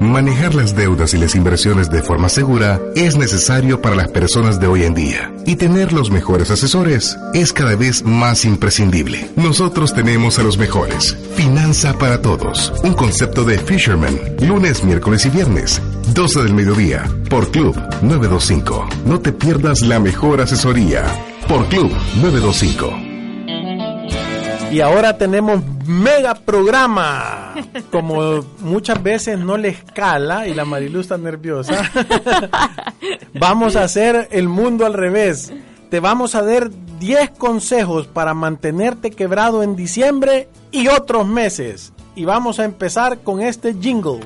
Manejar las deudas y las inversiones de forma segura es necesario para las personas de hoy en día y tener los mejores asesores es cada vez más imprescindible. Nosotros tenemos a los mejores. Finanza para todos. Un concepto de Fisherman. Lunes, miércoles y viernes. 12 del mediodía. Por Club 925. No te pierdas la mejor asesoría. Por Club 925. Y ahora tenemos mega programa. Como muchas veces no le escala y la Marilu está nerviosa, vamos a hacer el mundo al revés. Te vamos a dar 10 consejos para mantenerte quebrado en diciembre y otros meses. Y vamos a empezar con este jingle.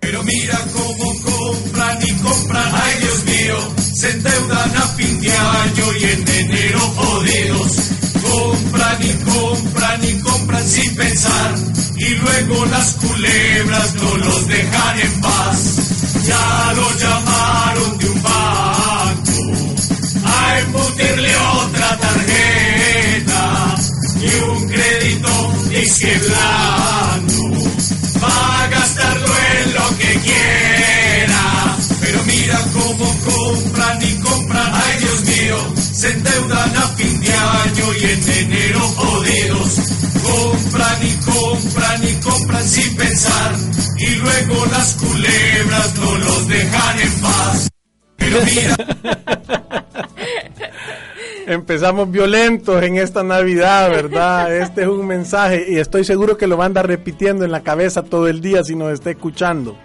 Pero mira cómo compran y compran, ay Dios mío, se endeudan a fin de año y en enero jodidos compran y compran y compran sin pensar y luego las culebras no los dejan en paz. Ya lo llamaron de un banco a embutirle otra tarjeta y un crédito izquierdo va a gastarlo año y en enero jodidos. Compran y compran y compran sin pensar y luego las culebras no los dejan en paz. Pero mira. Empezamos violentos en esta Navidad, ¿verdad? Este es un mensaje y estoy seguro que lo va a andar repitiendo en la cabeza todo el día si nos está escuchando.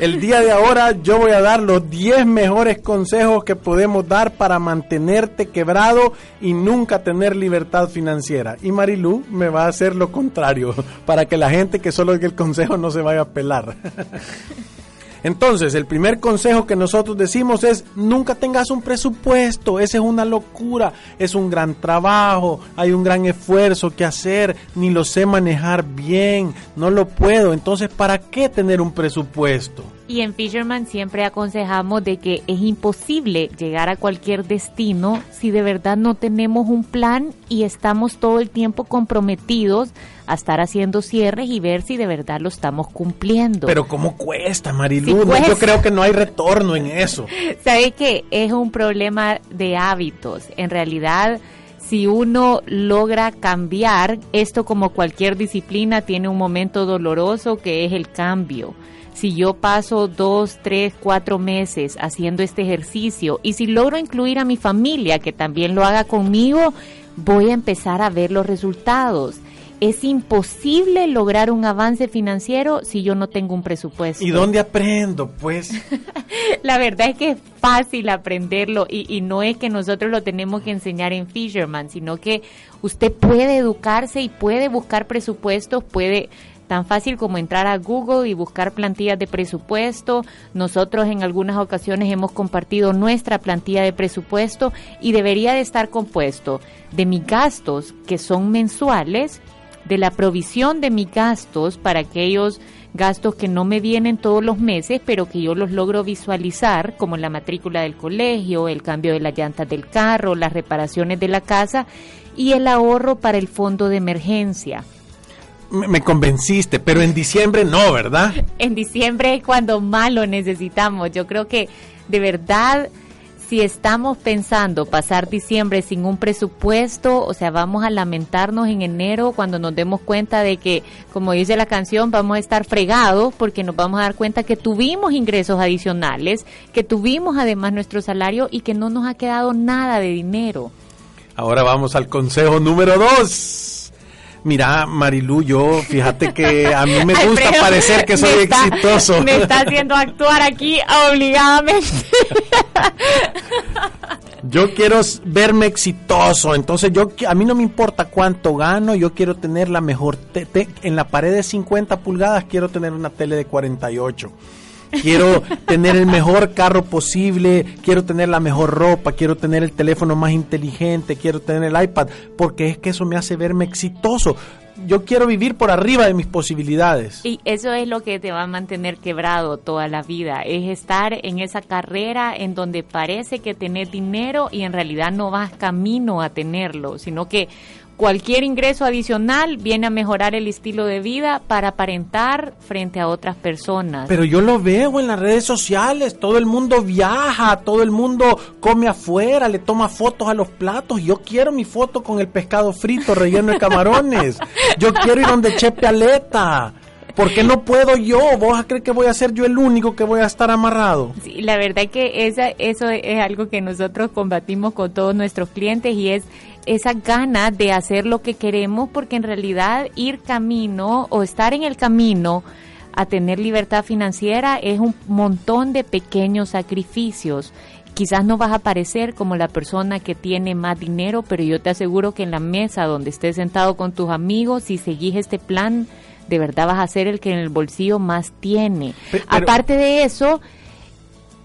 El día de ahora yo voy a dar los 10 mejores consejos que podemos dar para mantenerte quebrado y nunca tener libertad financiera. Y Marilu me va a hacer lo contrario, para que la gente que solo oiga el consejo no se vaya a pelar. Entonces, el primer consejo que nosotros decimos es, nunca tengas un presupuesto, esa es una locura, es un gran trabajo, hay un gran esfuerzo que hacer, ni lo sé manejar bien, no lo puedo, entonces, ¿para qué tener un presupuesto? Y en Fisherman siempre aconsejamos de que es imposible llegar a cualquier destino si de verdad no tenemos un plan y estamos todo el tiempo comprometidos a estar haciendo cierres y ver si de verdad lo estamos cumpliendo. Pero ¿cómo cuesta, Marilu? Yo creo que no hay retorno en eso. Sabe que es un problema de hábitos. En realidad si uno logra cambiar, esto como cualquier disciplina tiene un momento doloroso que es el cambio si yo paso dos, tres, cuatro meses haciendo este ejercicio y si logro incluir a mi familia que también lo haga conmigo, voy a empezar a ver los resultados. Es imposible lograr un avance financiero si yo no tengo un presupuesto. ¿Y dónde aprendo, pues? La verdad es que es fácil aprenderlo y, y, no es que nosotros lo tenemos que enseñar en Fisherman, sino que usted puede educarse y puede buscar presupuestos, puede tan fácil como entrar a Google y buscar plantillas de presupuesto. Nosotros en algunas ocasiones hemos compartido nuestra plantilla de presupuesto y debería de estar compuesto de mis gastos que son mensuales, de la provisión de mis gastos para aquellos gastos que no me vienen todos los meses, pero que yo los logro visualizar, como la matrícula del colegio, el cambio de las llantas del carro, las reparaciones de la casa y el ahorro para el fondo de emergencia me convenciste, pero en diciembre no, ¿verdad? En diciembre es cuando más lo necesitamos. Yo creo que de verdad, si estamos pensando pasar diciembre sin un presupuesto, o sea, vamos a lamentarnos en enero cuando nos demos cuenta de que, como dice la canción, vamos a estar fregados porque nos vamos a dar cuenta que tuvimos ingresos adicionales, que tuvimos además nuestro salario y que no nos ha quedado nada de dinero. Ahora vamos al consejo número dos. Mira, Marilu, yo fíjate que a mí me gusta parecer que soy exitoso. Me está haciendo actuar aquí obligadamente. Yo quiero verme exitoso, entonces yo a mí no me importa cuánto gano, yo quiero tener la mejor en la pared de 50 pulgadas quiero tener una tele de 48 quiero tener el mejor carro posible, quiero tener la mejor ropa, quiero tener el teléfono más inteligente, quiero tener el iPad, porque es que eso me hace verme exitoso. Yo quiero vivir por arriba de mis posibilidades. Y eso es lo que te va a mantener quebrado toda la vida, es estar en esa carrera en donde parece que tenés dinero y en realidad no vas camino a tenerlo, sino que cualquier ingreso adicional viene a mejorar el estilo de vida para aparentar frente a otras personas. Pero yo lo veo en las redes sociales, todo el mundo viaja, todo el mundo come afuera, le toma fotos a los platos. Yo quiero mi foto con el pescado frito relleno de camarones. Yo quiero ir donde Chepe Aleta. ¿Por qué no puedo yo? ¿Vos a creer que voy a ser yo el único que voy a estar amarrado? Sí, la verdad que esa, eso es algo que nosotros combatimos con todos nuestros clientes y es esa gana de hacer lo que queremos porque en realidad ir camino o estar en el camino a tener libertad financiera es un montón de pequeños sacrificios. Quizás no vas a parecer como la persona que tiene más dinero, pero yo te aseguro que en la mesa donde estés sentado con tus amigos, si seguís este plan, de verdad vas a ser el que en el bolsillo más tiene. Aparte de eso,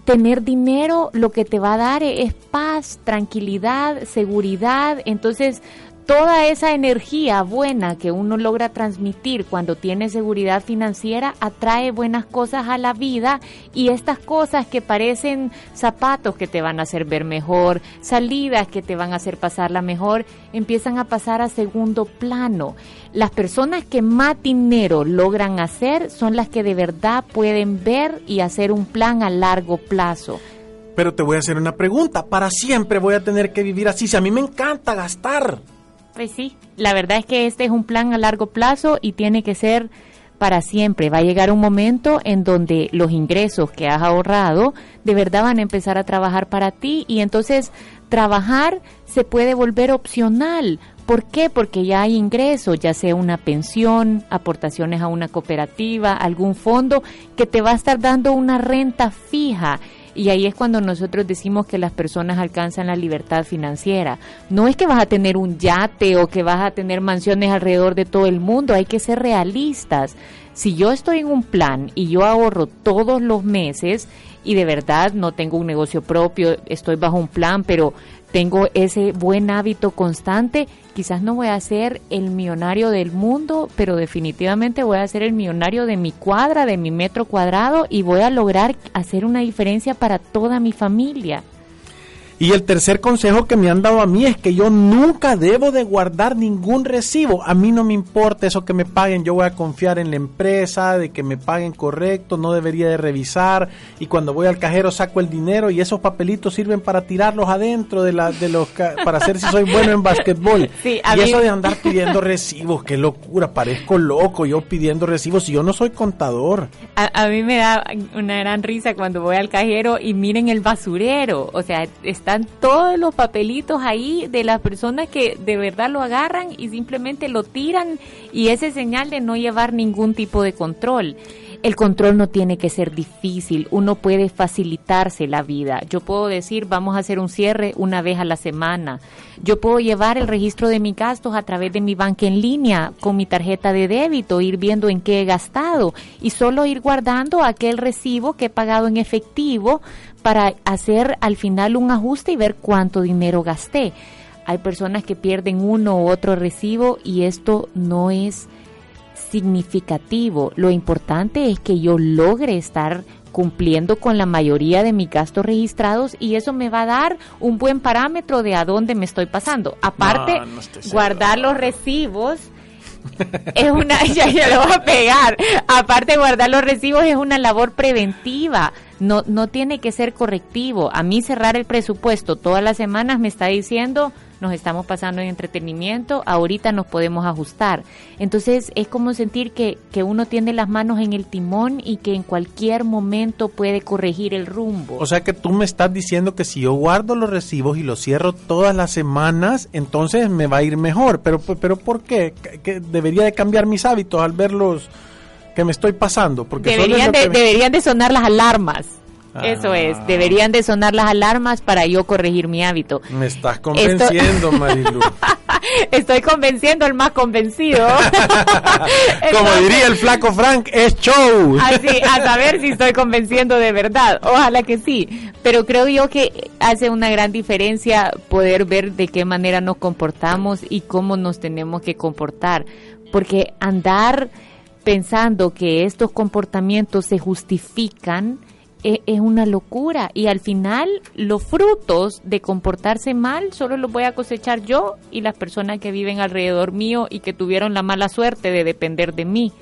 tener dinero lo que te va a dar es paz, tranquilidad, seguridad. Entonces, toda esa energía buena que uno logra transmitir cuando tiene seguridad financiera atrae buenas cosas a la vida y estas cosas que parecen zapatos que te van a hacer ver mejor, salidas que te van a hacer pasarla mejor, empiezan a pasar a segundo plano. Las personas que más dinero logran hacer son las que de verdad pueden ver y hacer un plan a largo plazo. Pero te voy a hacer una pregunta, para siempre voy a tener que vivir así, si a mí me encanta gastar. Pues sí, la verdad es que este es un plan a largo plazo y tiene que ser para siempre. Va a llegar un momento en donde los ingresos que has ahorrado de verdad van a empezar a trabajar para ti y entonces trabajar se puede volver opcional. ¿Por qué? Porque ya hay ingresos, ya sea una pensión, aportaciones a una cooperativa, algún fondo que te va a estar dando una renta fija y ahí es cuando nosotros decimos que las personas alcanzan la libertad financiera. No es que vas a tener un yate o que vas a tener mansiones alrededor de todo el mundo, hay que ser realistas. Si yo estoy en un plan y yo ahorro todos los meses y de verdad no tengo un negocio propio, estoy bajo un plan, pero tengo ese buen hábito constante, quizás no voy a ser el millonario del mundo, pero definitivamente voy a ser el millonario de mi cuadra, de mi metro cuadrado y voy a lograr hacer una diferencia para toda mi familia. Y el tercer consejo que me han dado a mí es que yo nunca debo de guardar ningún recibo. A mí no me importa eso que me paguen, yo voy a confiar en la empresa, de que me paguen correcto, no debería de revisar. Y cuando voy al cajero saco el dinero y esos papelitos sirven para tirarlos adentro de, la, de los para hacer si soy bueno en basquetbol. y eso de andar pidiendo recibos, qué locura, parezco loco yo pidiendo recibos y yo no soy contador. A, a mí me da una gran risa cuando voy al cajero y miren el basurero, o sea, está todos los papelitos ahí de las personas que de verdad lo agarran y simplemente lo tiran y ese señal de no llevar ningún tipo de control. El control no tiene que ser difícil, uno puede facilitarse la vida. Yo puedo decir, vamos a hacer un cierre una vez a la semana. Yo puedo llevar el registro de mis gastos a través de mi banca en línea con mi tarjeta de débito, ir viendo en qué he gastado y solo ir guardando aquel recibo que he pagado en efectivo para hacer al final un ajuste y ver cuánto dinero gasté. Hay personas que pierden uno u otro recibo y esto no es significativo. Lo importante es que yo logre estar cumpliendo con la mayoría de mis gastos registrados y eso me va a dar un buen parámetro de a dónde me estoy pasando. Aparte, guardar los recibos es una, ya, ya lo voy a pegar. Aparte, guardar los recibos es una labor preventiva. No, no tiene que ser correctivo. A mí cerrar el presupuesto todas las semanas me está diciendo, nos estamos pasando en entretenimiento, ahorita nos podemos ajustar. Entonces es como sentir que, que uno tiene las manos en el timón y que en cualquier momento puede corregir el rumbo. O sea que tú me estás diciendo que si yo guardo los recibos y los cierro todas las semanas, entonces me va a ir mejor. Pero, pero ¿por qué? ¿Que debería de cambiar mis hábitos al verlos que me estoy pasando? Porque deberían, de, deberían de sonar las alarmas. Eso es, ah. deberían de sonar las alarmas para yo corregir mi hábito. Me estás convenciendo, Marilu. Estoy convenciendo al más convencido. Como diría el flaco Frank, es show. Así, a saber si estoy convenciendo de verdad. Ojalá que sí. Pero creo yo que hace una gran diferencia poder ver de qué manera nos comportamos y cómo nos tenemos que comportar. Porque andar pensando que estos comportamientos se justifican, es, es, una locura y al final los frutos de comportarse mal solo los voy a cosechar yo y las personas que viven alrededor mío y que tuvieron la mala suerte de depender de mí.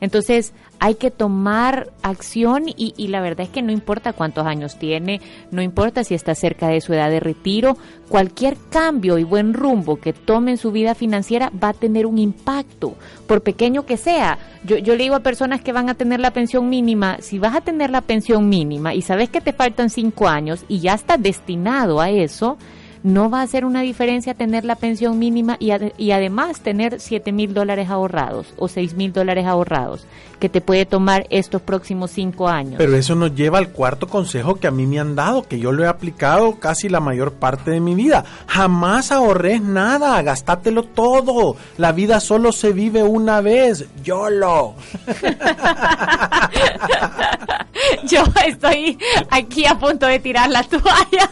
Entonces hay que tomar acción y, y, la verdad es que no importa cuántos años tiene, no importa si está cerca de su edad de retiro, cualquier cambio y buen rumbo que tome en su vida financiera va a tener un impacto, por pequeño que sea. Yo, yo le digo a personas que van a tener la pensión mínima, si vas a tener la pensión mínima y sabes que te faltan cinco años y ya estás destinado a eso, no va a hacer una diferencia tener la pensión mínima y, ad y además tener 7 mil dólares ahorrados o 6 mil dólares ahorrados que te puede tomar estos próximos cinco años. Pero eso nos lleva al cuarto consejo que a mí me han dado, que yo lo he aplicado casi la mayor parte de mi vida. Jamás ahorres nada, gastátelo todo. La vida solo se vive una vez. YOLO. yo estoy aquí a punto de tirar la toalla.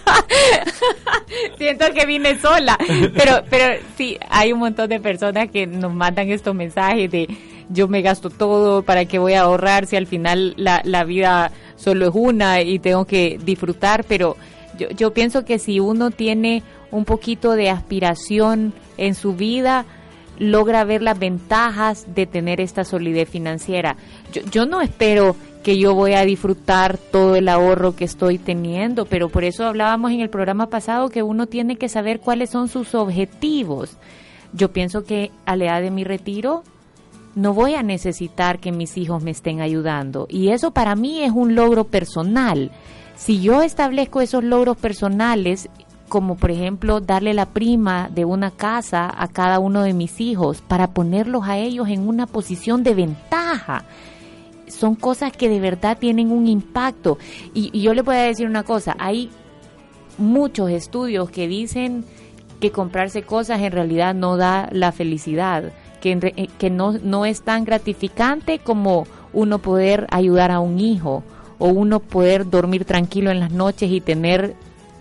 Siento que vine sola. Pero, pero sí, hay un montón de personas que nos mandan estos mensajes de yo me gasto todo, ¿para qué voy a ahorrar si al final la, la vida solo es una y tengo que disfrutar? Pero yo, yo pienso que si uno tiene un poquito de aspiración en su vida, logra ver las ventajas de tener esta solidez financiera. Yo, yo no espero que yo voy a disfrutar todo el ahorro que estoy teniendo, pero por eso hablábamos en el programa pasado que uno tiene que saber cuáles son sus objetivos. Yo pienso que a la edad de mi retiro no voy a necesitar que mis hijos me estén ayudando y eso para mí es un logro personal. Si yo establezco esos logros personales, como por ejemplo darle la prima de una casa a cada uno de mis hijos para ponerlos a ellos en una posición de ventaja, son cosas que de verdad tienen un impacto. Y, y yo le voy a decir una cosa, hay muchos estudios que dicen que comprarse cosas en realidad no da la felicidad, que, que no, no es tan gratificante como uno poder ayudar a un hijo o uno poder dormir tranquilo en las noches y tener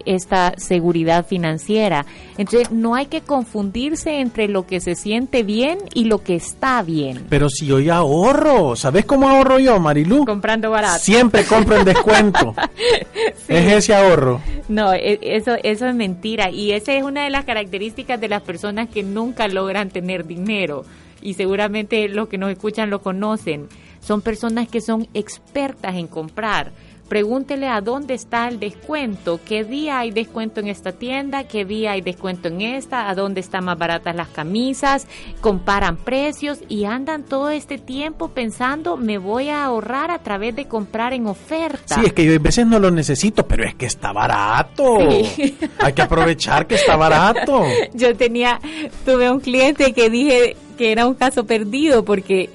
esta seguridad financiera. Entonces, no hay que confundirse entre lo que se siente bien y lo que está bien. Pero si yo ya ahorro, ¿sabes cómo ahorro yo, Marilu? Comprando barato. Siempre compro en descuento. sí. Es ese ahorro. No, eso, eso es mentira. Y esa es una de las características de las personas que nunca logran tener dinero. Y seguramente los que nos escuchan lo conocen. Son personas que son expertas en comprar pregúntele a dónde está el descuento, qué día hay descuento en esta tienda, qué día hay descuento en esta, a dónde están más baratas las camisas, comparan precios y andan todo este tiempo pensando me voy a ahorrar a través de comprar en oferta. Sí, es que yo a veces no lo necesito, pero es que está barato. Sí. Hay que aprovechar que está barato. Yo tenía, tuve un cliente que dije que era un caso perdido porque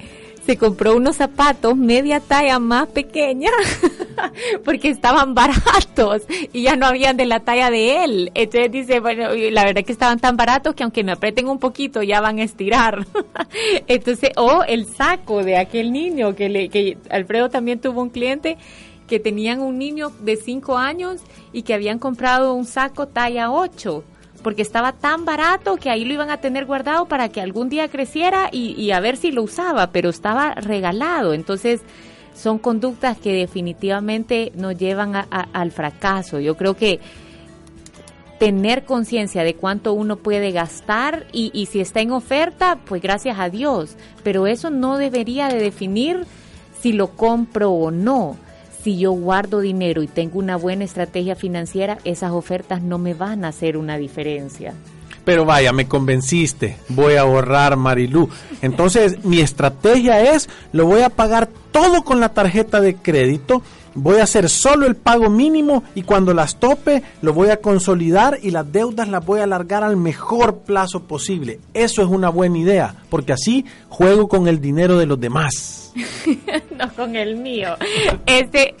se compró unos zapatos media talla más pequeña porque estaban baratos y ya no habían de la talla de él. Entonces dice, bueno, la verdad que estaban tan baratos que aunque me aprieten un poquito ya van a estirar. Entonces, o el saco de aquel niño que le, que Alfredo también tuvo un cliente que tenían un niño de 5 años y que habían comprado un saco talla 8 porque estaba tan barato que ahí lo iban a tener guardado para que algún día creciera y, a ver si lo usaba, pero estaba regalado. Entonces, son conductas que definitivamente nos llevan a, al fracaso. Yo creo que tener conciencia de cuánto uno puede gastar y, y si está en oferta, pues gracias a Dios, pero eso no debería de definir si lo compro o no si yo guardo dinero y tengo una buena estrategia financiera, esas ofertas no me van a hacer una diferencia. Pero vaya, me convenciste, voy a ahorrar Marilú. Entonces mi estrategia es, lo voy a pagar todo con la tarjeta de crédito, voy a hacer solo el pago mínimo y cuando las tope lo voy a consolidar y las deudas las voy a alargar al mejor plazo posible. Eso es una buena idea, porque así juego con el dinero de los demás. no con el mío. Este,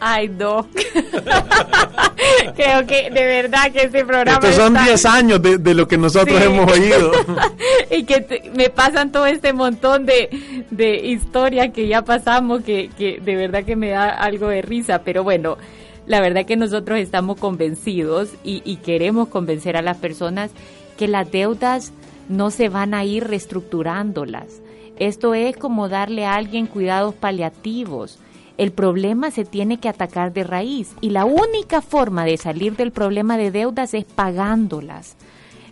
ay, no. Creo que de verdad que este programa. Estos son 10 está... años de, de, lo que nosotros sí. hemos oído. y que te, me pasan todo este montón de, de historia que ya pasamos, que, que de verdad que me da algo de risa. Pero bueno, la verdad que nosotros estamos convencidos y, y queremos convencer a las personas que las deudas no se van a ir reestructurándolas Esto es como darle a alguien cuidados paliativos. El problema se tiene que atacar de raíz y la única forma de salir del problema de deudas es pagándolas.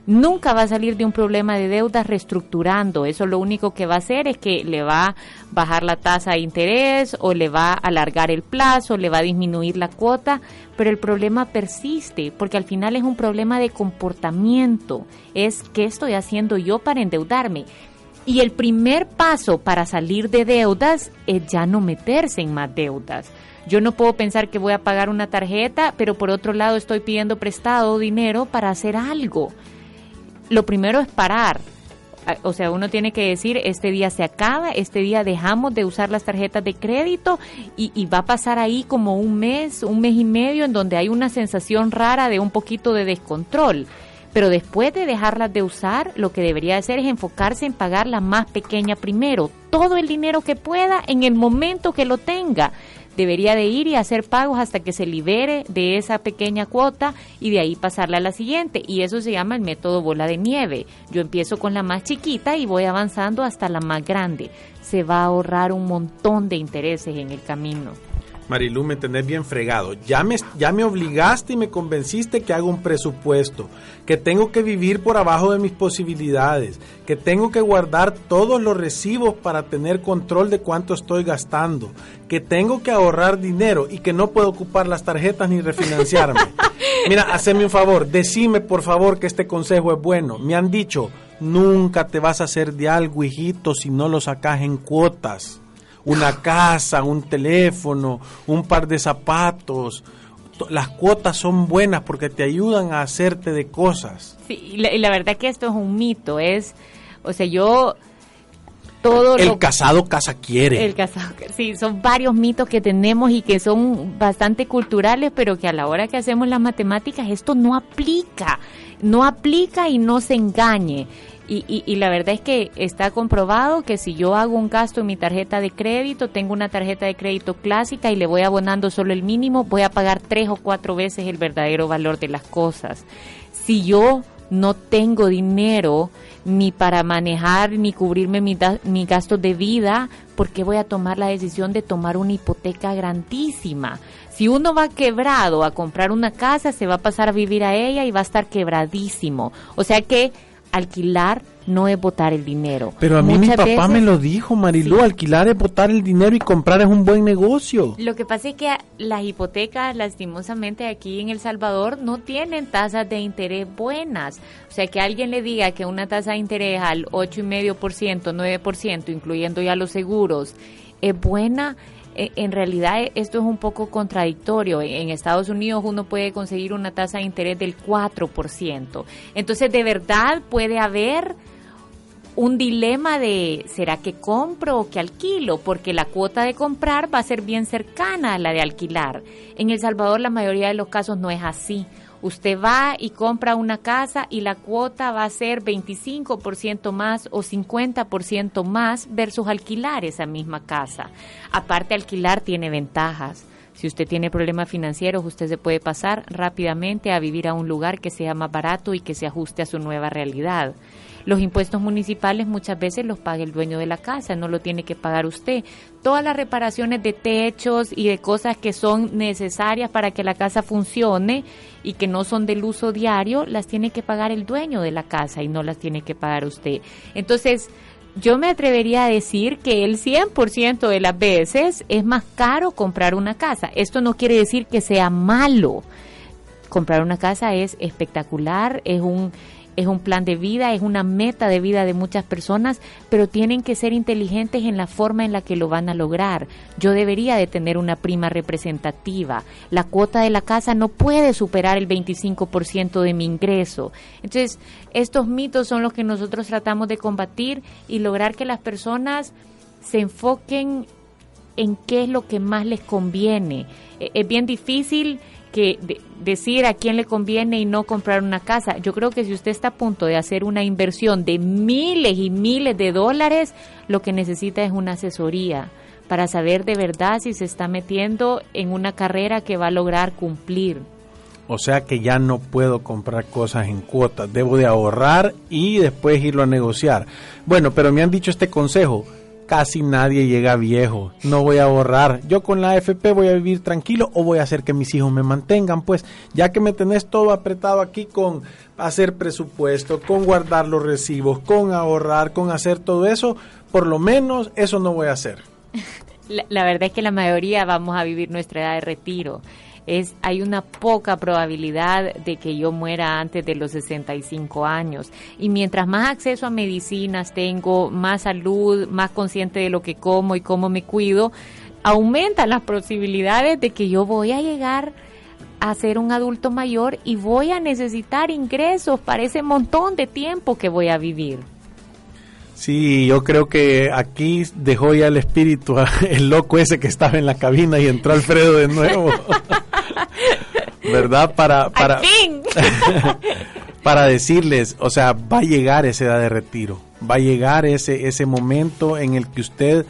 Nunca va a salir de un problema de deudas reestructurando. Eso lo único que va a hacer es que le va a bajar la tasa de interés o le va a alargar el plazo, le va a disminuir la cuota, pero el problema persiste porque al final es un problema de comportamiento. Es qué estoy haciendo yo para endeudarme. Y el primer paso para salir de deudas es ya no meterse en más deudas. Yo no puedo pensar que voy a pagar una tarjeta, pero por otro lado estoy pidiendo prestado dinero para hacer algo. Lo primero es parar. O sea, uno tiene que decir, este día se acaba, este día dejamos de usar las tarjetas de crédito y, y va a pasar ahí como un mes, un mes y medio en donde hay una sensación rara de un poquito de descontrol pero después de dejarlas de usar, lo que debería hacer es enfocarse en pagar la más pequeña primero, todo el dinero que pueda en el momento que lo tenga. Debería de ir y hacer pagos hasta que se libere de esa pequeña cuota y de ahí pasarla a la siguiente. Y eso se llama el método bola de nieve. Yo empiezo con la más chiquita y voy avanzando hasta la más grande. Se va a ahorrar un montón de intereses en el camino. Marilu, me tenés bien fregado. Ya me, ya me obligaste y me convenciste que hago un presupuesto, que tengo que vivir por abajo de mis posibilidades, que tengo que guardar todos los recibos para tener control de cuánto estoy gastando, que tengo que ahorrar dinero y que no puedo ocupar las tarjetas ni refinanciarme. Mira, haceme un favor, decime por favor que este consejo es bueno. Me han dicho, nunca te vas a hacer de algo, hijito, si no lo sacas en cuotas una casa, un teléfono, un par de zapatos. Las cuotas son buenas porque te ayudan a hacerte de cosas. Sí, y la, y la verdad que esto es un mito, es, o sea, yo todo el lo- casado casa quiere. el casado, sí, son varios mitos que tenemos y que son bastante culturales, pero que a la hora que hacemos las matemáticas esto no aplica, no aplica y no se engañe. Y, y, y la verdad es que está comprobado que si yo hago un gasto en mi tarjeta de crédito, tengo una tarjeta de crédito clásica y le voy abonando solo el mínimo, voy a pagar tres o cuatro veces el verdadero valor de las cosas. Si yo no tengo dinero ni para manejar ni cubrirme mi, da- mi gastos de vida, ¿por qué voy a tomar la decisión de tomar una hipoteca grandísima? Si uno va quebrado a comprar una casa, se va a pasar a vivir a ella y va a estar quebradísimo. O sea que alquilar no es botar el dinero. Pero a mí mi papá me lo dijo, Marilu, Sí. alquilar es botar el dinero y comprar es un buen negocio. Lo que pasa es que las hipotecas, lastimosamente, aquí en El Salvador no tienen tasas de interés buenas. O sea, que alguien le diga que una tasa de interés al 8,5%, 9%, incluyendo ya los seguros, es buena. Eh, En realidad eh, esto es un poco contradictorio. En Estados Unidos uno puede conseguir una tasa de interés del 4%. Entonces, de verdad puede haber un dilema de ¿será que compro o que alquilo? Porque la cuota de comprar va a ser bien cercana a la de alquilar. En El Salvador la mayoría de los casos no es así. Usted va y compra una casa y la cuota va a ser 25% más o 50% más versus alquilar esa misma casa. Aparte, alquilar tiene ventajas. Si usted tiene problemas financieros, usted se puede pasar rápidamente a vivir a un lugar que sea más barato y que se ajuste a su nueva realidad. Los impuestos municipales muchas veces los paga el dueño de la casa, no lo tiene que pagar usted. Todas las reparaciones de techos y de cosas que son necesarias para que la casa funcione y que no son del uso diario, las tiene que pagar el dueño de la casa y no las tiene que pagar usted. Entonces, yo me atrevería a decir que el 100% de las veces es más caro comprar una casa. Esto no quiere decir que sea malo. Comprar una casa es espectacular, es un es un plan de vida, es una meta de vida de muchas personas, pero tienen que ser inteligentes en la forma en la que lo van a lograr. Yo debería de tener una prima representativa. La cuota de la casa no puede superar el 25% de mi ingreso. Entonces, estos mitos son los que nosotros tratamos de combatir y lograr que las personas se enfoquen en qué es lo que más les conviene. Eh, Es bien difícil que de- decir a quién le conviene y no comprar una casa. Yo creo que si usted está a punto de hacer una inversión de miles y miles de dólares, lo que necesita es una asesoría para saber de verdad si se está metiendo en una carrera que va a lograr cumplir. O sea que ya no puedo comprar cosas en cuotas. Debo de ahorrar y después irlo a negociar. Bueno, pero me han dicho este consejo. Casi nadie llega viejo. No voy a ahorrar. Yo con la AFP voy a vivir tranquilo o voy a hacer que mis hijos me mantengan. Pues ya que me tenés todo apretado aquí con hacer presupuesto, con guardar los recibos, con ahorrar, con hacer todo eso, por lo menos eso no voy a hacer. La, la verdad es que la mayoría vamos a vivir nuestra edad de retiro es hay una poca probabilidad de que yo muera antes de los 65 años. Y mientras más acceso a medicinas tengo, más salud, más consciente de lo que como y cómo me cuido, aumentan las posibilidades de que yo voy a llegar a ser un adulto mayor y voy a necesitar ingresos para ese montón de tiempo que voy a vivir. Sí, yo creo que aquí dejó ya el espíritu el loco ese que estaba en la cabina y entró Alfredo de nuevo. ¿Verdad? Para para para decirles, o sea, va a llegar esa edad de retiro. Va a llegar ese ese momento en el que usted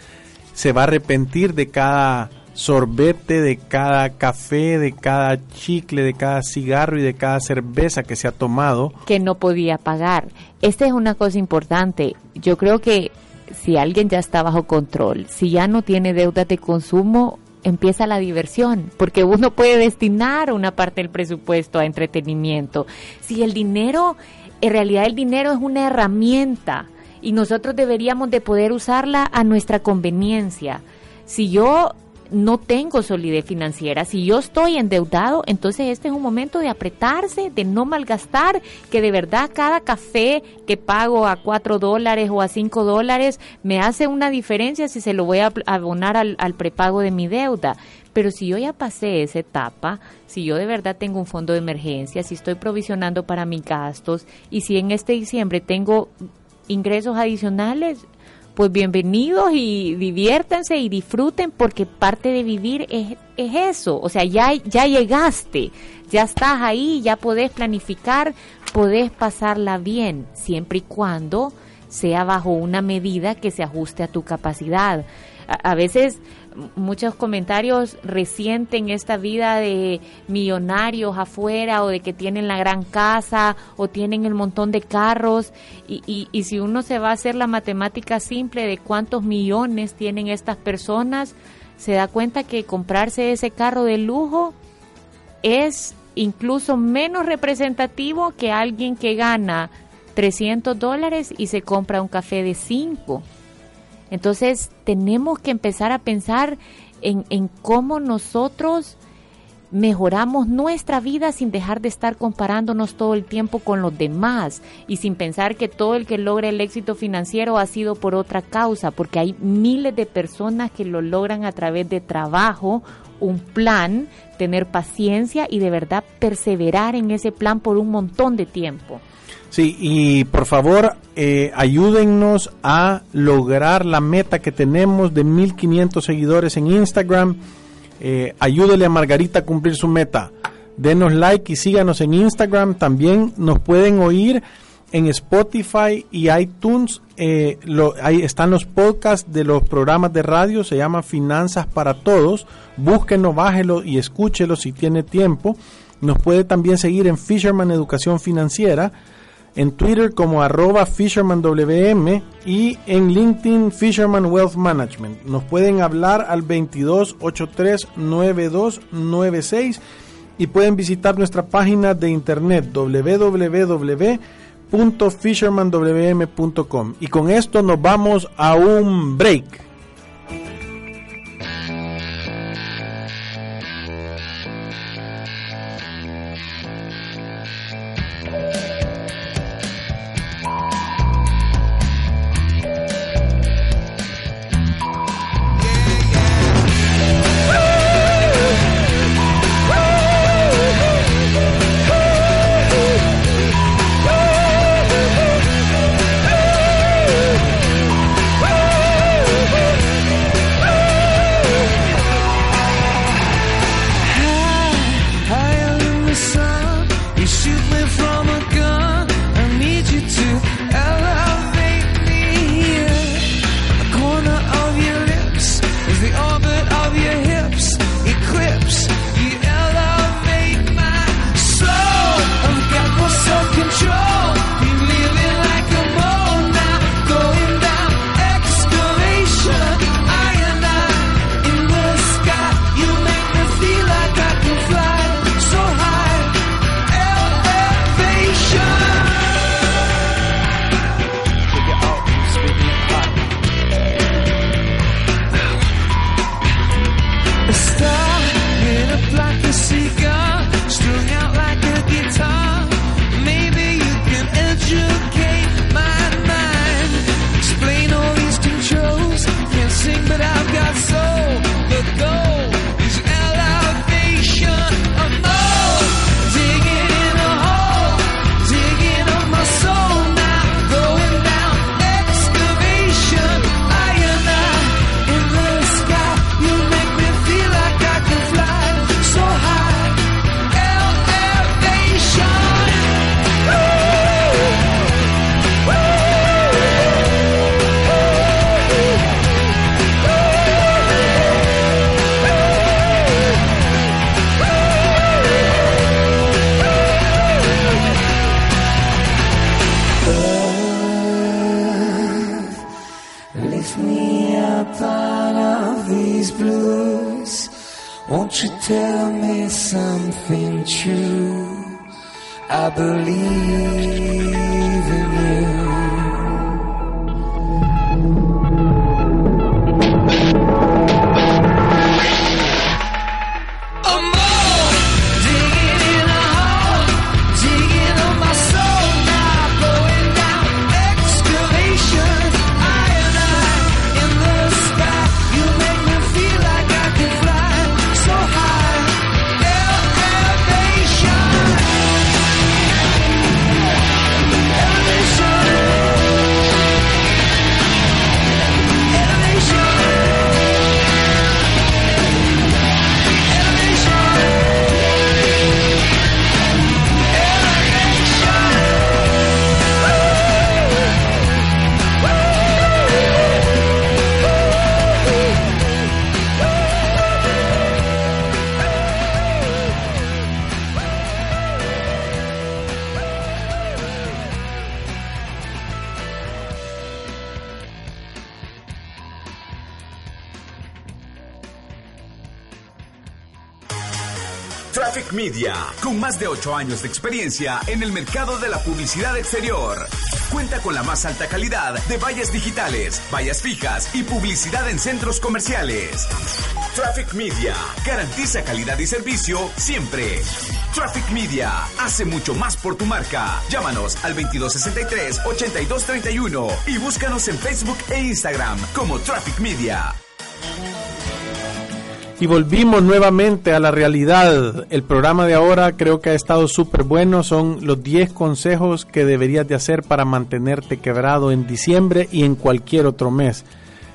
se va a arrepentir de cada sorbete, de cada café, de cada chicle, de cada cigarro y de cada cerveza que se ha tomado. Que no podía pagar. Esta es una cosa importante. Yo creo que si alguien ya está bajo control, si ya no tiene deudas de consumo, empieza la diversión, porque uno puede destinar una parte del presupuesto a entretenimiento. Si el dinero, en realidad el dinero es una herramienta y nosotros deberíamos de poder usarla a nuestra conveniencia. Si yo no tengo solidez financiera, si yo estoy endeudado, entonces este es un momento de apretarse, de no malgastar, que de verdad cada café que pago a cuatro dólares o a cinco dólares me hace una diferencia si se lo voy a abonar al, al prepago de mi deuda. Pero si yo ya pasé esa etapa, si yo de verdad tengo un fondo de emergencia, si estoy provisionando para mis gastos y si en este diciembre tengo ingresos adicionales, pues bienvenidos y diviértanse y disfruten porque parte de vivir es, es eso, o sea, ya, ya llegaste, ya estás ahí, ya podés planificar, podés pasarla bien, siempre y cuando sea bajo una medida que se ajuste a tu capacidad. A, veces muchos comentarios resienten esta vida de millonarios afuera o de que tienen la gran casa o tienen el montón de carros. Y, y, y, si uno se va a hacer la matemática simple de cuántos millones tienen estas personas, se da cuenta que comprarse ese carro de lujo es incluso menos representativo que alguien que gana 300 dólares y se compra un café de 5 entonces tenemos que empezar a pensar en, en, cómo nosotros mejoramos nuestra vida sin dejar de estar comparándonos todo el tiempo con los demás y sin pensar que todo el que logra el éxito financiero ha sido por otra causa, porque hay miles de personas que lo logran a través de trabajo, un plan, tener paciencia y de verdad perseverar en ese plan por un montón de tiempo. Sí, y por favor, eh, ayúdennos a lograr la meta que tenemos de 1500 seguidores en Instagram. Eh, ayúdele a Margarita a cumplir su meta. Denos like y síganos en Instagram. También nos pueden oír en Spotify y iTunes. Eh, lo, ahí están los podcasts de los programas de radio. Se llama Finanzas para Todos. Búsquenlo, bájelo y escúchelo si tiene tiempo. Nos puede también seguir en Fisherman Educación Financiera en Twitter como arroba FishermanWM y en LinkedIn Fisherman Wealth Management. Nos pueden hablar al 22839296 y pueden visitar nuestra página de internet www.fishermanwm.com. Y con esto nos vamos a un break. Con más de 8 años de experiencia en el mercado de la publicidad exterior. Cuenta con la más alta calidad de vallas digitales, vallas fijas y publicidad en centros comerciales. Traffic Media garantiza calidad y servicio siempre. Traffic Media hace mucho más por tu marca. Llámanos al 2263-8231 y búscanos en Facebook e Instagram como Traffic Media. Y volvimos nuevamente a la realidad. El programa de ahora creo que ha estado súper bueno. Son los 10 consejos que deberías de hacer para mantenerte quebrado en diciembre y en cualquier otro mes.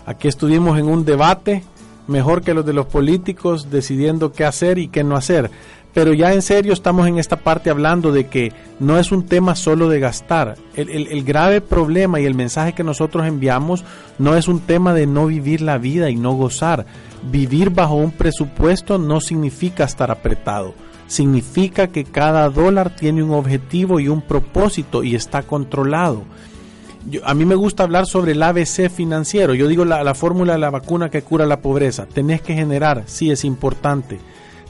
Aquí estuvimos en un debate mejor que los de los políticos decidiendo qué hacer y qué no hacer. Pero ya en serio estamos en esta parte hablando de que no es un tema solo de gastar. El, grave problema y el mensaje que nosotros enviamos no es un tema de no vivir la vida y no gozar. Vivir bajo un presupuesto no significa estar apretado. Significa que cada dólar tiene un objetivo y un propósito y está controlado. a mí me gusta hablar sobre el ABC financiero. Yo digo la, la fórmula de la vacuna que cura la pobreza. Tenés que generar, sí es importante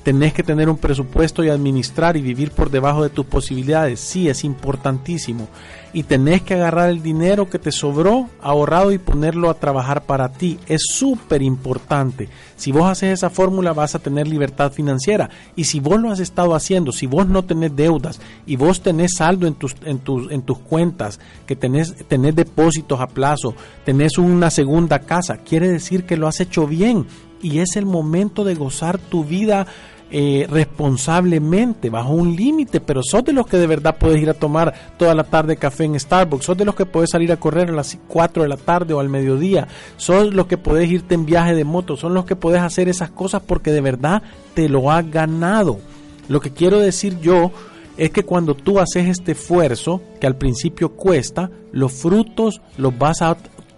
tenés que tener un presupuesto y administrar y vivir por debajo de tus posibilidades. Sí, es importantísimo. Y tenés que agarrar el dinero que te sobró, ahorrado y ponerlo a trabajar para ti. Es súper importante. Si vos haces esa fórmula vas a tener libertad financiera. Y si vos lo has estado haciendo, si vos no tenés deudas y vos tenés saldo en tus, en tus, en tus cuentas, que tenés, tenés depósitos a plazo, tenés una segunda casa, quiere decir que lo has hecho bien. Y es el momento de gozar tu vida eh, responsablemente, bajo un límite, pero sos de los que de verdad puedes ir a tomar toda la tarde café en Starbucks, sos de los que puedes salir a correr a las 4 de la tarde o al mediodía, sos los que puedes irte en viaje de moto, son los que puedes hacer esas cosas porque de verdad te lo has ganado. Lo que quiero decir yo es que cuando tú haces este esfuerzo, que al principio cuesta, los frutos los vas a,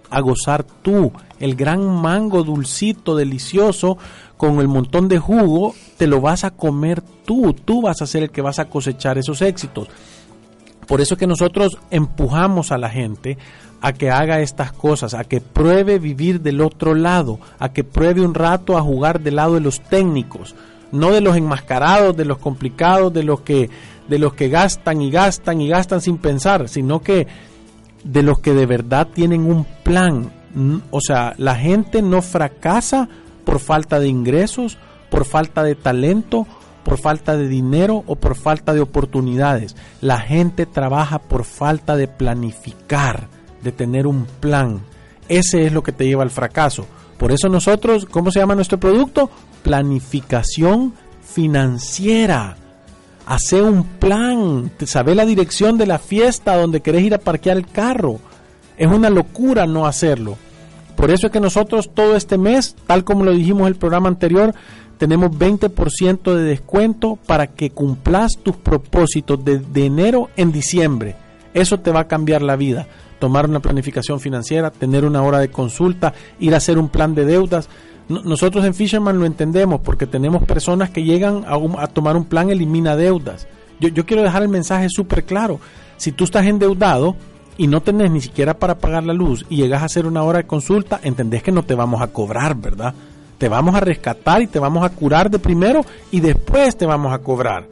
a gozar tú. El gran mango dulcito, delicioso, con el montón de jugo, te lo vas a comer tú, tú vas a ser el que vas a cosechar esos éxitos. Por eso que nosotros empujamos a la gente a que haga estas cosas, a que pruebe vivir del otro lado, a que pruebe un rato a jugar del lado de los técnicos, no de los enmascarados, de los complicados, de los que de los que gastan y gastan y gastan sin pensar, sino que de los que de verdad tienen un plan. O sea, la gente no fracasa por falta de ingresos, por falta de talento, por falta de dinero o por falta de oportunidades. La gente trabaja por falta de planificar, de tener un plan. Ese es lo que te lleva al fracaso. Por eso nosotros, ¿cómo se llama nuestro producto? Planificación financiera. Hace un plan, sabe la dirección de la fiesta donde querés ir a parquear el carro. Es una locura no hacerlo. Por eso es que nosotros todo este mes, tal como lo dijimos en el programa anterior, tenemos 20% de descuento para que cumplas tus propósitos de, enero en diciembre. Eso te va a cambiar la vida. Tomar una planificación financiera, tener una hora de consulta, ir a hacer un plan de deudas. Nosotros en Fisherman lo entendemos porque tenemos personas que llegan a, tomar un plan elimina deudas. Yo, yo quiero dejar el mensaje súper claro. Si tú estás endeudado, y no tenés ni siquiera para pagar la luz y llegas a hacer una hora de consulta, entendés que no te vamos a cobrar, ¿verdad? Te vamos a rescatar y te vamos a curar de primero y después te vamos a cobrar.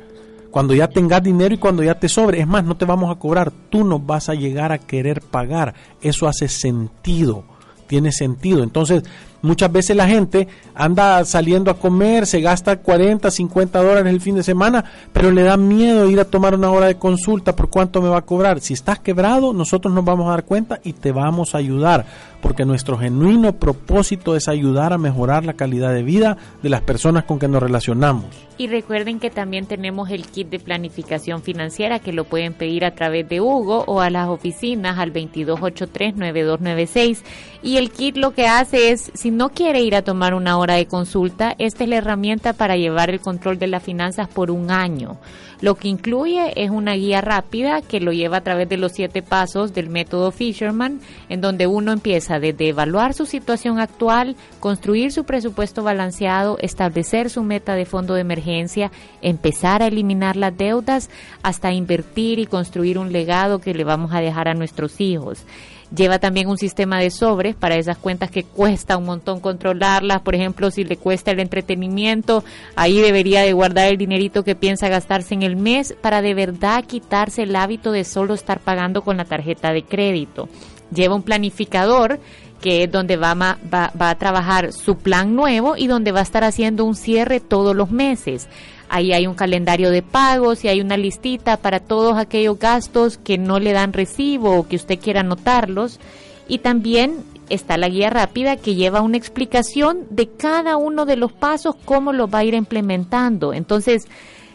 Cuando ya tengas dinero y cuando ya te sobre, es más, no te vamos a cobrar, tú nos vas a llegar a querer pagar. Eso hace sentido, tiene sentido. Entonces, Muchas veces la gente anda saliendo a comer, se gasta 40, 50 dólares el fin de semana, pero le da miedo ir a tomar una hora de consulta por cuánto me va a cobrar. Si estás quebrado, nosotros nos vamos a dar cuenta y te vamos a ayudar, porque nuestro genuino propósito es ayudar a mejorar la calidad de vida de las personas con que nos relacionamos. Y recuerden que también tenemos el kit de planificación financiera que lo pueden pedir a través de Hugo o a las oficinas al 2283-9296. Y el kit lo que hace es, si no quiere ir a tomar una hora de consulta, esta es la herramienta para llevar el control de las finanzas por un año. Lo que incluye es una guía rápida que lo lleva a través de los siete pasos del método Fisherman, en donde uno empieza desde evaluar su situación actual, construir su presupuesto balanceado, establecer su meta de fondo de emergencia, empezar a eliminar las deudas, hasta invertir y construir un legado que le vamos a dejar a nuestros hijos. Lleva también un sistema de sobres para esas cuentas que cuesta un montón controlarlas. Por ejemplo, si le cuesta el entretenimiento, ahí debería de guardar el dinerito que piensa gastarse en el mes para de verdad quitarse el hábito de solo estar pagando con la tarjeta de crédito. Lleva un planificador que es donde va, va, a trabajar su plan nuevo y donde va a estar haciendo un cierre todos los meses. Ahí hay un calendario de pagos y hay una listita para todos aquellos gastos que no le dan recibo o que usted quiera anotarlos. Y también está la guía rápida que lleva una explicación de cada uno de los pasos, cómo lo va a ir implementando. Entonces,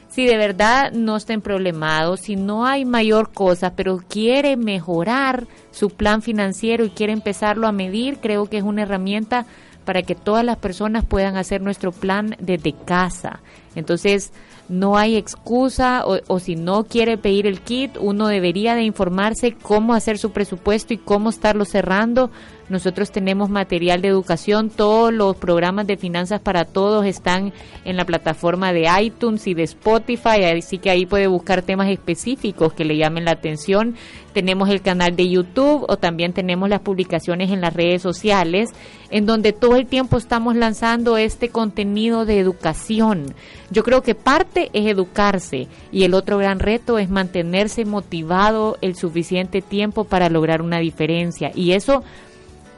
si de verdad no estén problemados, si no hay mayor cosa, pero quiere mejorar su plan financiero y quiere empezarlo a medir, creo que es una herramienta para que todas las personas puedan hacer nuestro plan desde casa. Entonces, no hay excusa o, si no quiere pedir el kit, uno debería de informarse cómo hacer su presupuesto y cómo estarlo cerrando nosotros tenemos material de educación, todos los programas de finanzas para todos están en la plataforma de iTunes y de Spotify, así que ahí puede buscar temas específicos que le llamen la atención. Tenemos el canal de YouTube o también tenemos las publicaciones en las redes sociales, en donde todo el tiempo estamos lanzando este contenido de educación. Yo creo que parte es educarse y el otro gran reto es mantenerse motivado el suficiente tiempo para lograr una diferencia. Y eso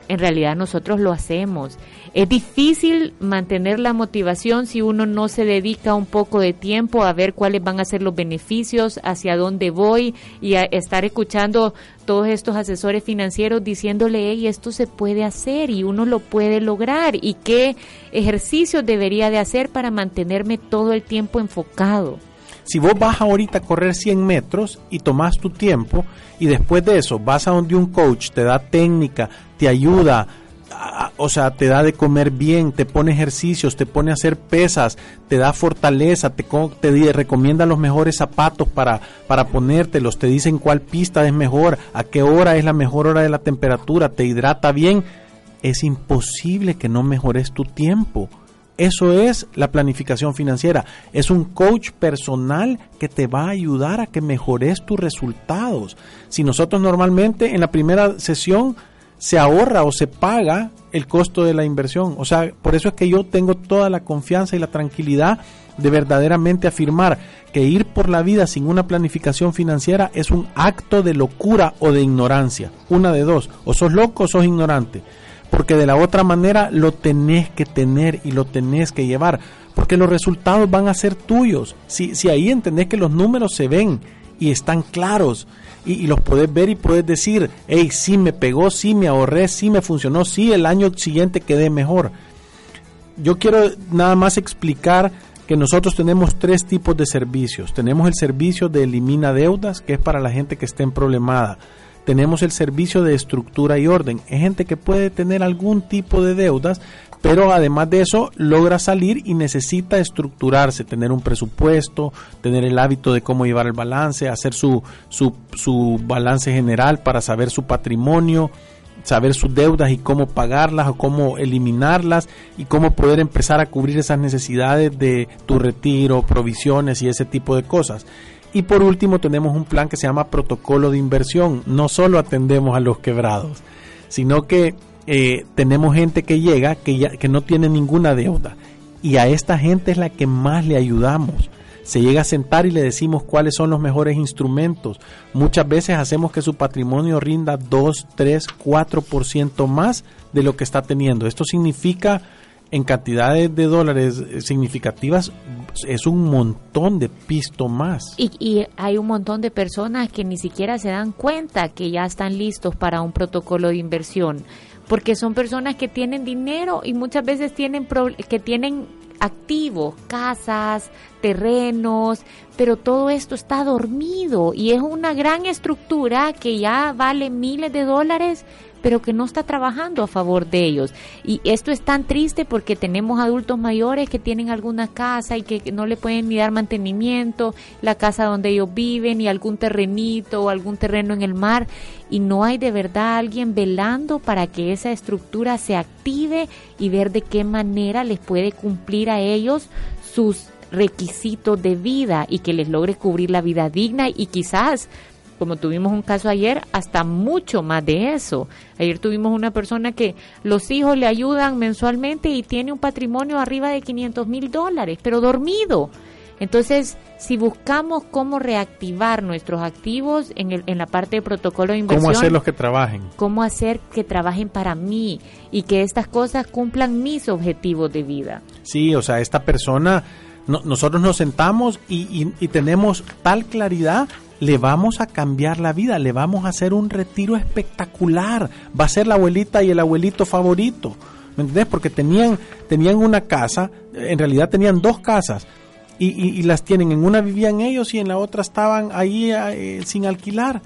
en realidad nosotros lo hacemos. Es difícil mantener la motivación si uno no se dedica un poco de tiempo a ver cuáles van a ser los beneficios, hacia dónde voy y a estar escuchando todos estos asesores financieros diciéndole, hey, esto se puede hacer y uno lo puede lograr y qué ejercicios debería de hacer para mantenerme todo el tiempo enfocado. Si vos vas ahorita a correr 100 metros y tomas tu tiempo y después de eso vas a donde un coach te da técnica, te ayuda, o sea, te da de comer bien, te pone ejercicios, te pone a hacer pesas, te da fortaleza, te, te recomienda los mejores zapatos para, para ponértelos, te dicen cuál pista es mejor, a qué hora es la mejor hora de la temperatura, te hidrata bien. Es imposible que no mejores tu tiempo. Eso es la planificación financiera. Es un coach personal que te va a ayudar a que mejores tus resultados. Si nosotros normalmente en la primera sesión se ahorra o se paga el costo de la inversión. O sea, por eso es que yo tengo toda la confianza y la tranquilidad de verdaderamente afirmar que ir por la vida sin una planificación financiera es un acto de locura o de ignorancia. Una de dos, o sos loco o sos ignorante porque de la otra manera lo tenés que tener y lo tenés que llevar, porque los resultados van a ser tuyos. Si, si ahí entendés que los números se ven y están claros y, los podés ver y podés decir, hey, sí me pegó, sí me ahorré, sí me funcionó, sí el año siguiente quedé mejor. Yo quiero nada más explicar que nosotros tenemos tres tipos de servicios. Tenemos el servicio de elimina deudas, que es para la gente que esté en problemada tenemos el servicio de estructura y orden. Es gente que puede tener algún tipo de deudas, pero además de eso logra salir y necesita estructurarse, tener un presupuesto, tener el hábito de cómo llevar el balance, hacer su, su, su balance general para saber su patrimonio, saber sus deudas y cómo pagarlas o cómo eliminarlas y cómo poder empezar a cubrir esas necesidades de tu retiro, provisiones y ese tipo de cosas. Y por último tenemos un plan que se llama protocolo de inversión. No solo atendemos a los quebrados, sino que eh, tenemos gente que llega que, ya, que no tiene ninguna deuda y a esta gente es la que más le ayudamos. Se llega a sentar y le decimos cuáles son los mejores instrumentos. Muchas veces hacemos que su patrimonio rinda 2, 3, 4% más de lo que está teniendo. Esto significa en cantidades de dólares eh, significativas es un montón de pisto más. Y, y, hay un montón de personas que ni siquiera se dan cuenta que ya están listos para un protocolo de inversión porque son personas que tienen dinero y muchas veces tienen que tienen activos, casas, terrenos, pero todo esto está dormido y es una gran estructura que ya vale miles de dólares pero que no está trabajando a favor de ellos. Y esto es tan triste porque tenemos adultos mayores que tienen alguna casa y que no le pueden ni dar mantenimiento, la casa donde ellos viven y algún terrenito o algún terreno en el mar y no hay de verdad alguien velando para que esa estructura se active y ver de qué manera les puede cumplir a ellos sus requisitos de vida y que les logre cubrir la vida digna y quizás como tuvimos un caso ayer, hasta mucho más de eso. Ayer tuvimos una persona que los hijos le ayudan mensualmente y tiene un patrimonio arriba de 500 mil dólares, pero dormido. Entonces, si buscamos cómo reactivar nuestros activos en, el, en la parte de protocolo de inversión. ¿Cómo hacerlos que trabajen? ¿Cómo hacer que trabajen para mí y que estas cosas cumplan mis objetivos de vida? Sí, o sea, esta persona, nosotros nos sentamos y, y tenemos tal claridad le vamos a cambiar la vida, le vamos a hacer un retiro espectacular. Va a ser la abuelita y el abuelito favorito. ¿Me entendés? Porque tenían, tenían una casa, en realidad tenían dos casas. Y, las tienen, en una vivían ellos y en la otra estaban ahí eh, sin alquilar.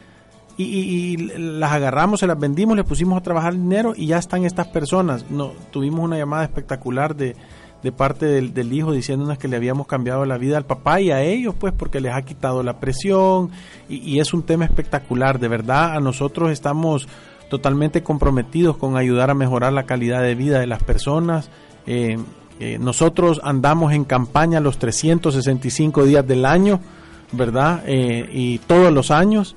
Y, y, las agarramos, se las vendimos, les pusimos a trabajar dinero y ya están estas personas. No, tuvimos una llamada espectacular de, de parte del, hijo diciéndonos que le habíamos cambiado la vida al papá y a ellos, pues, porque les ha quitado la presión y, es un tema espectacular. De verdad, a nosotros estamos totalmente comprometidos con ayudar a mejorar la calidad de vida de las personas. Eh, eh, nosotros andamos en campaña los 365 días del año, ¿verdad? Eh, y todos los años,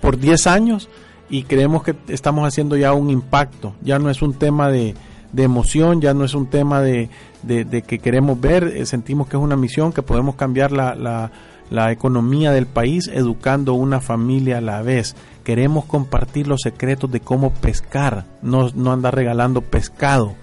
por 10 años, y creemos que estamos haciendo ya un impacto. Ya no es un tema de, de emoción, ya no es un tema de, de, que queremos ver, eh, sentimos que es una misión, que podemos cambiar la, la, la economía del país educando una familia a la vez. Queremos compartir los secretos de cómo pescar, no, no andar regalando pescado,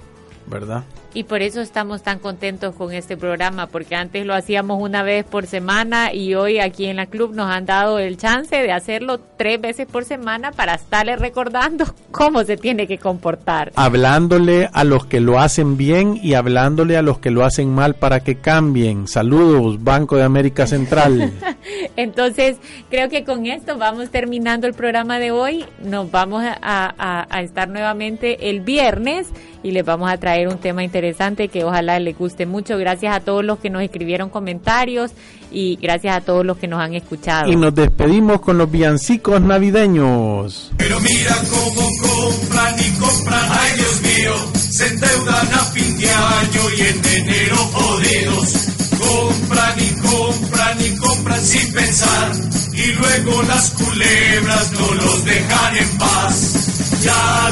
¿verdad? Y por eso estamos tan contentos con este programa, porque antes lo hacíamos una vez por semana y hoy aquí en la club nos han dado el chance de hacerlo tres veces por semana para estarle recordando cómo se tiene que comportar. Hablándole a los que lo hacen bien y hablándole a los que lo hacen mal para que cambien. Saludos, Banco de América Central. Entonces, creo que con esto vamos terminando el programa de hoy. Nos vamos a, a estar nuevamente el viernes y les vamos a traer un tema interesante que ojalá les guste mucho. Gracias a todos los que nos escribieron comentarios y gracias a todos los que nos han escuchado. Y nos despedimos con los villancicos navideños. Pero mira cómo compran y compran, ay Dios mío, se endeudan a fin de año y en enero jodidos. Compran y compran y compran sin pensar y luego las culebras no los dejan en paz. Ya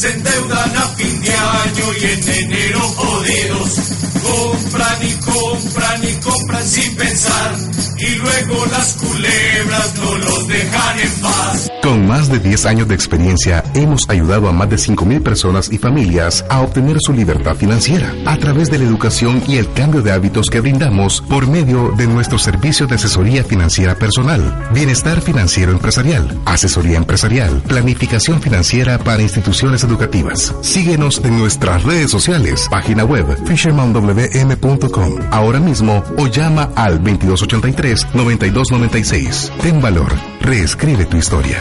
se endeudan a fin de año y en enero jodidos compran y compran y compran sin pensar y luego las culebras no los dejan en paz. Con más de 10 años de experiencia hemos ayudado a más de 5.000 personas y familias a obtener su libertad financiera a través de la educación y el cambio de hábitos que brindamos por medio de nuestros servicios de asesoría financiera personal, bienestar financiero empresarial, asesoría empresarial, planificación financiera para instituciones educativas. Síguenos en nuestras redes sociales, página web Fisherman wm.com ahora mismo o llama al 2283-9296. Ten valor, reescribe tu historia.